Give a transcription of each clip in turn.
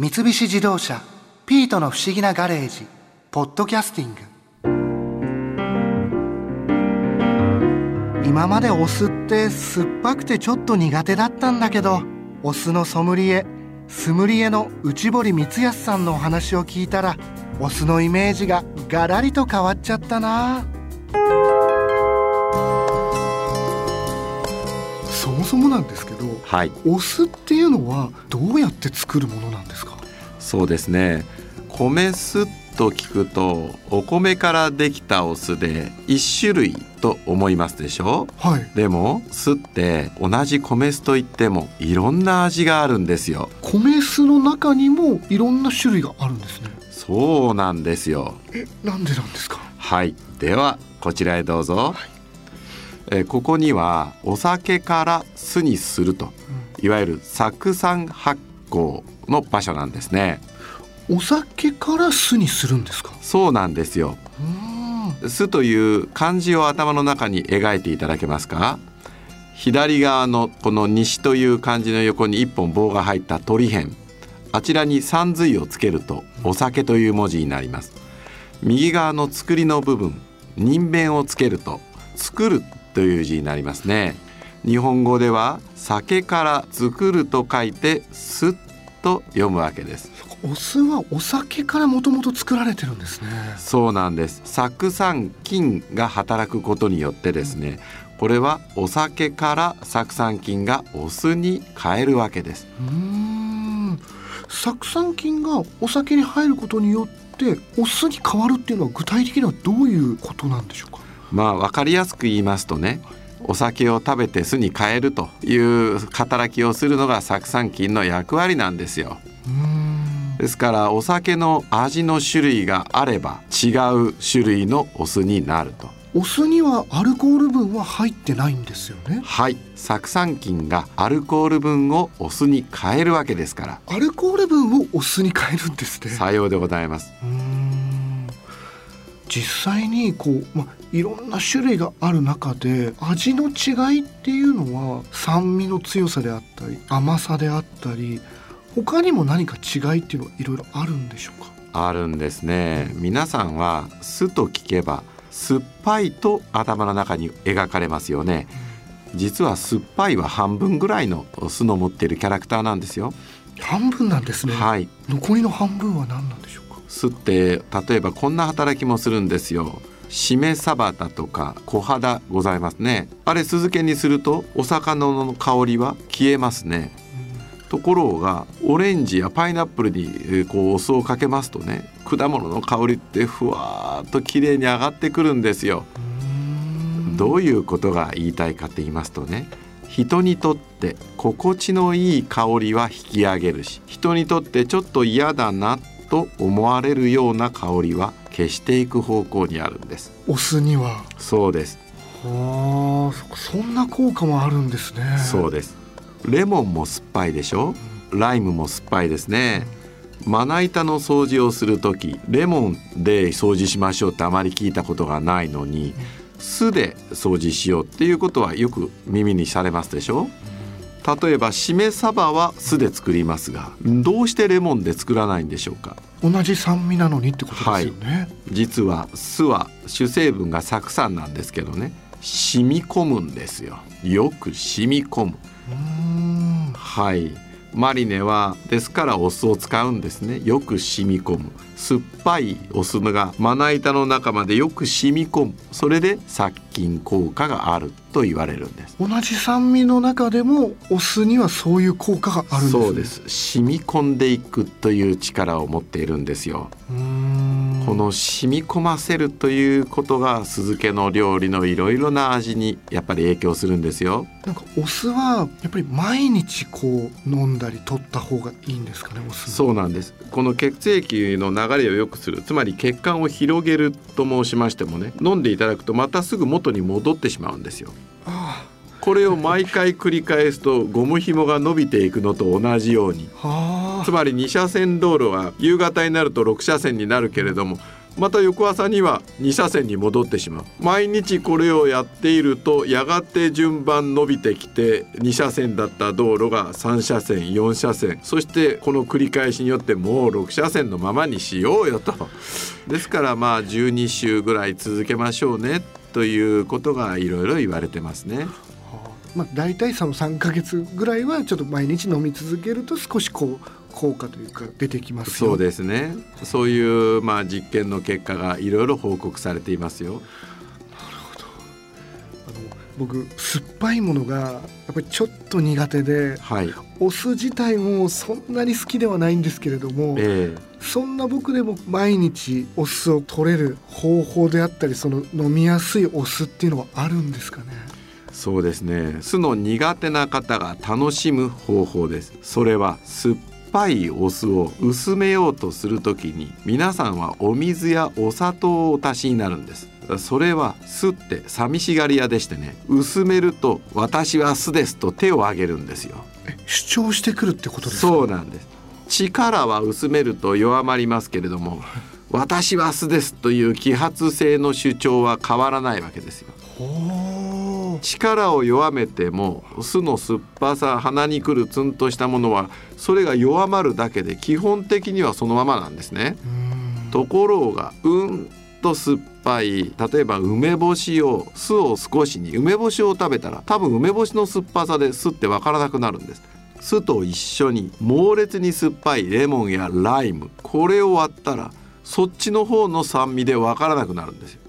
三菱自動車「ピートの不思議なガレージ」「ポッドキャスティング」今までお酢って酸っぱくてちょっと苦手だったんだけどお酢のソムリエスムリエの内堀光康さんのお話を聞いたらお酢のイメージがガラリと変わっちゃったな。そもそもなんですけど、はい、お酢っていうのはどうやって作るものなんですか？そうですね。米酢と聞くとお米からできたお酢で一種類と思いますでしょ？はい。でも酢って同じ米酢といってもいろんな味があるんですよ。米酢の中にもいろんな種類があるんですね。そうなんですよ。えなんでなんですか？はい。ではこちらへどうぞ、えここにはお酒から酢にするといわゆる酢酸発酵の場所なんですね。お酒から酢にするんですか？そうなんですよ。酢という漢字を頭の中に描いていただけますか？左側のこの西という漢字の横に一本棒が入った鳥辺あちらに三髄をつけるとお酒という文字になります。右側の作りの部分人弁をつけると作るという字になりますね。日本語では酒から作ると書いて酢と読むわけです。お酢はお酒からもともと作られてるんですね。そうなんです。酢酸菌が働くことによってですねこれはお酒から酢酸菌がお酢に変えるわけです。うーん。酢酸菌がお酒に入ることによってお酢に変わるっていうのは具体的にはどういうことなんでしょうか？まあ分かりやすく言いますとねお酒を食べて酢に変えるという働きをするのが酢酸菌の役割なんですよ。ですからお酒の味の種類があれば違う種類のお酢になると。お酢にはアルコール分は入ってないんですよね。はい。酢酸菌がアルコール分をお酢に変えるわけですから。アルコール分をお酢に変えるんですね。さようでございます実際にこう、まあ、いろんな種類がある中で味の違いっていうのは酸味の強さであったり甘さであったり他にも何か違いっていうのはいろいろあるんでしょうか？あるんですね。皆さんは酢と聞けば酸っぱいと頭の中に描かれますよね。実は酸っぱいは半分ぐらいの酢の持っているキャラクターなんですよ。半分なんですね、はい。残りの半分は何なんでしょう？か酢って例えばこんな働きもするんですよ。しめサバタとか小肌ございますね。あれ酢漬けにするとお魚の香りは消えますね。ところがオレンジやパイナップルにこうお酢をかけますとね果物の香りってふわーっと綺麗に上がってくるんですよ。どういうことが言いたいかって言いますとね人にとって心地のいい香りは引き上げるし人にとってちょっと嫌だなと思われるような香りは消していく方向にあるんです。お酢には？そうです。はあそそんな効果もあるんですね。そうです。レモンも酸っぱいでしょ？ライムも酸っぱいですね。まな板の掃除をする時レモンで掃除しましょうってあまり聞いたことがないのに酢で掃除しようっていうことはよく耳にされますでしょ？例えばしめ鯖は酢で作りますがどうしてレモンで作らないんでしょうか？同じ酸味なのにってことですよね、実は酢は主成分が酢酸なんですけどね。染み込むんですよ。よく染み込む。はいマリネはですからお酢を使うんですね。よく染み込む。酸っぱいお酢がまな板の中までよく染み込む。それで殺菌効果があると言われるんです。同じ酸味の中でもお酢にはそういう効果があるんです、ね、そうです。染み込んでいくという力を持っているんですよ。うーんこの染み込ませるということが酢漬けの料理のいろいろな味にやっぱり影響するんですよ。なんかお酢はやっぱり毎日こう飲んだり取った方がいいんですかねお酢そうなんです。この血液の流れを良くする。つまり血管を広げると申しましてもね飲んでいただくとまたすぐ元に戻ってしまうんですよ。あこれを毎回繰り返すとゴム紐が伸びていくのと同じように。あ。は つまり2車線道路は夕方になると6車線になるけれどもまた翌朝には2車線に戻ってしまう毎日これをやっているとやがて順番伸びてきて2車線だった道路が3車線4車線そしてこの繰り返しによってもう6車線のままにしようよとですからまあ12週ぐらい続けましょうねということがいろいろ言われてますね。まあ、大体その3ヶ月ぐらいはちょっと毎日飲み続けると少しこう効果というか出てきますそうですね。そういうまあ実験の結果がいろいろ報告されていますよ。なるほど。あの僕酸っぱいものがやっぱりちょっと苦手で、はい、お酢自体もそんなに好きではないんですけれども、えー、そんな僕でも毎日お酢を取れる方法であったりその飲みやすいお酢っていうのはあるんですかね？そうですね。酢の苦手な方が楽しむ方法です。それは酸っぱいお酢を薄めようとする時に皆さんはお水やお砂糖をお足しになるんです。それは酢って寂しがり屋でしてね。薄めると私は酢ですと手を挙げるんですよ。主張してくるってことですか？そうなんです。力は薄めると弱まりますけれども私は酢ですという揮発性の主張は変わらないわけですよ力を弱めても酢の酸っぱさ鼻にくるツンとしたものはそれが弱まるだけで基本的にはそのままなんですね。ところがうんと酸っぱい例えば梅干しを酢を少しに梅干しを食べたら多分梅干しの酸っぱさで酢ってわからなくなるんです。酢と一緒に猛烈に酸っぱいレモンやライムこれを割ったらそっちの方の酸味でわからなくなるんですよ。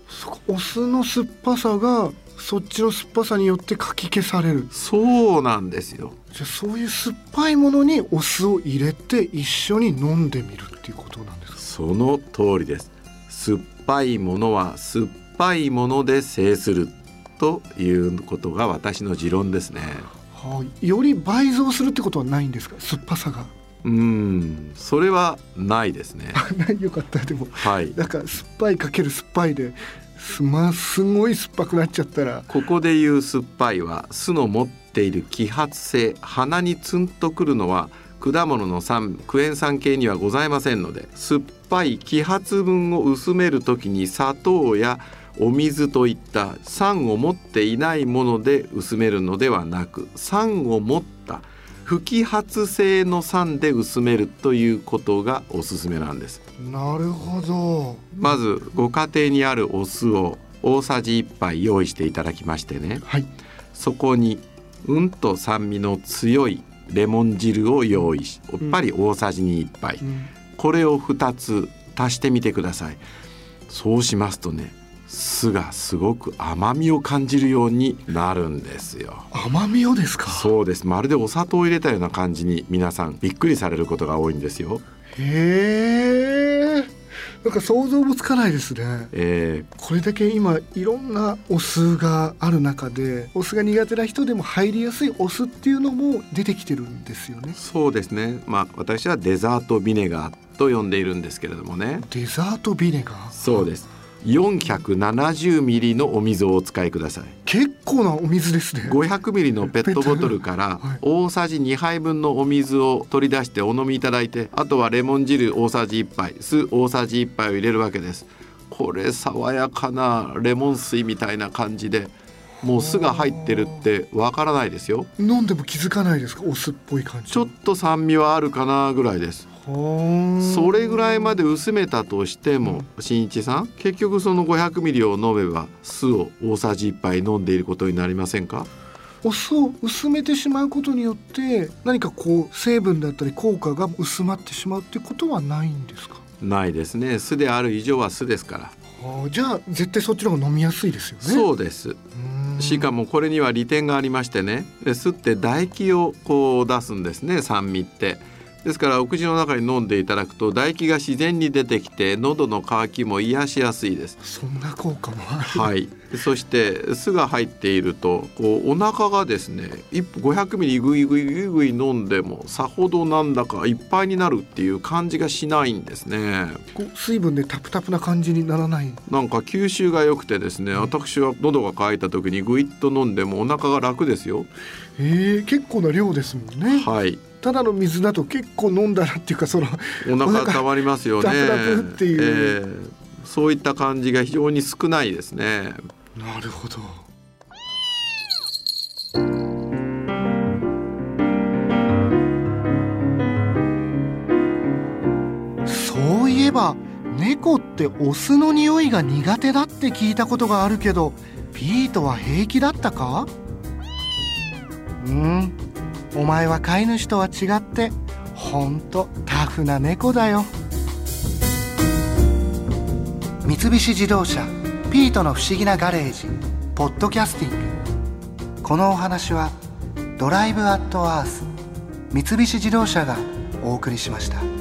お酢の酸っぱさがそっちの酸っぱさによってかき消される。そうなんですよ。じゃあそういう酸っぱいものにお酢を入れて一緒に飲んでみるっていうことなんですか？その通りです。酸っぱいものは酸っぱいもので制するということが私の持論ですね。はい、より倍増するってことはないんですか？酸っぱさがうんそれはないですね。よかったでも、はい、なんか酸っぱいかける酸っぱいですますごい酸っぱくなっちゃったら。ここで言う酸っぱいは酢の持っている揮発性鼻にツンとくるのは果物の酸クエン酸系にはございませんので酸っぱい揮発分を薄める時に砂糖やお水といった酸を持っていないもので薄めるのではなく酸を持った不揮発性の酸で薄めるということがおすすめなんです。なるほど。まずご家庭にあるお酢を大さじ1杯用意していただきましてね、はい、そこにうんと酸味の強いレモン汁を用意しやっぱり大さじに1杯、うん、これを2つ足してみてください。そうしますとね酢がすごく甘みを感じるようになるんですよ。甘みをですか？そうです。まるでお砂糖を入れたような感じに皆さんびっくりされることが多いんですよ。へえなんか想像もつかないですね、えー、これだけ今いろんなお酢がある中でお酢が苦手な人でも入りやすいお酢っていうのも出てきてるんですよね。そうですね。まあ私はデザートビネガーと呼んでいるんですけれどもね。デザートビネガー？そうです470ミリのお水をお使いください。結構なお水ですね。500ミリのペットボトルから大さじ2杯分のお水を取り出してお飲みいただいてあとはレモン汁大さじ1杯酢大さじ1杯を入れるわけです。これ爽やかなレモン水みたいな感じでもう酢が入ってるってわからないですよ。飲んでも気づかないですか？お酢っぽい感じ。ちょっと酸味はあるかなぐらいですそれぐらいまで薄めたとしても新一さん結局その500ミリを飲めば酢を大さじ1杯飲んでいることになりませんか？お酢を薄めてしまうことによって何かこう成分だったり効果が薄まってしまうってことはないんですか？ないですね。酢である以上は酢ですから。じゃあ絶対そっちの方が飲みやすいですよね。そうです。しかもこれには利点がありましてね。酢って唾液をこう出すんですね。酸味ってですからお口の中に飲んでいただくと唾液が自然に出てきて喉の渇きも癒しやすいです。そんな効果もある。はい。そして酢が入っているとこうお腹がですね500ミリぐいぐいぐいぐい飲んでもさほどなんだかいっぱいになるっていう感じがしないんですね。こう水分でタプタプな感じにならない？なんか吸収が良くてですね、私は喉が渇いた時にぐいっと飲んでもお腹が楽ですよ。えー、結構な量ですもんね。はいただの水だと結構飲んだらっていうかそのお腹たまりますよね。っていう、えーそういった感じが非常に少ないですね。なるほど。そういえば猫ってオスの匂いが苦手だって聞いたことがあるけどピートは平気だったか？うんお前は飼い主とは違ってほんとタフな猫だよ三菱自動車ピートの不思議なガレージポッドキャスティングこのお話はドライブアットアース三菱自動車がお送りしました。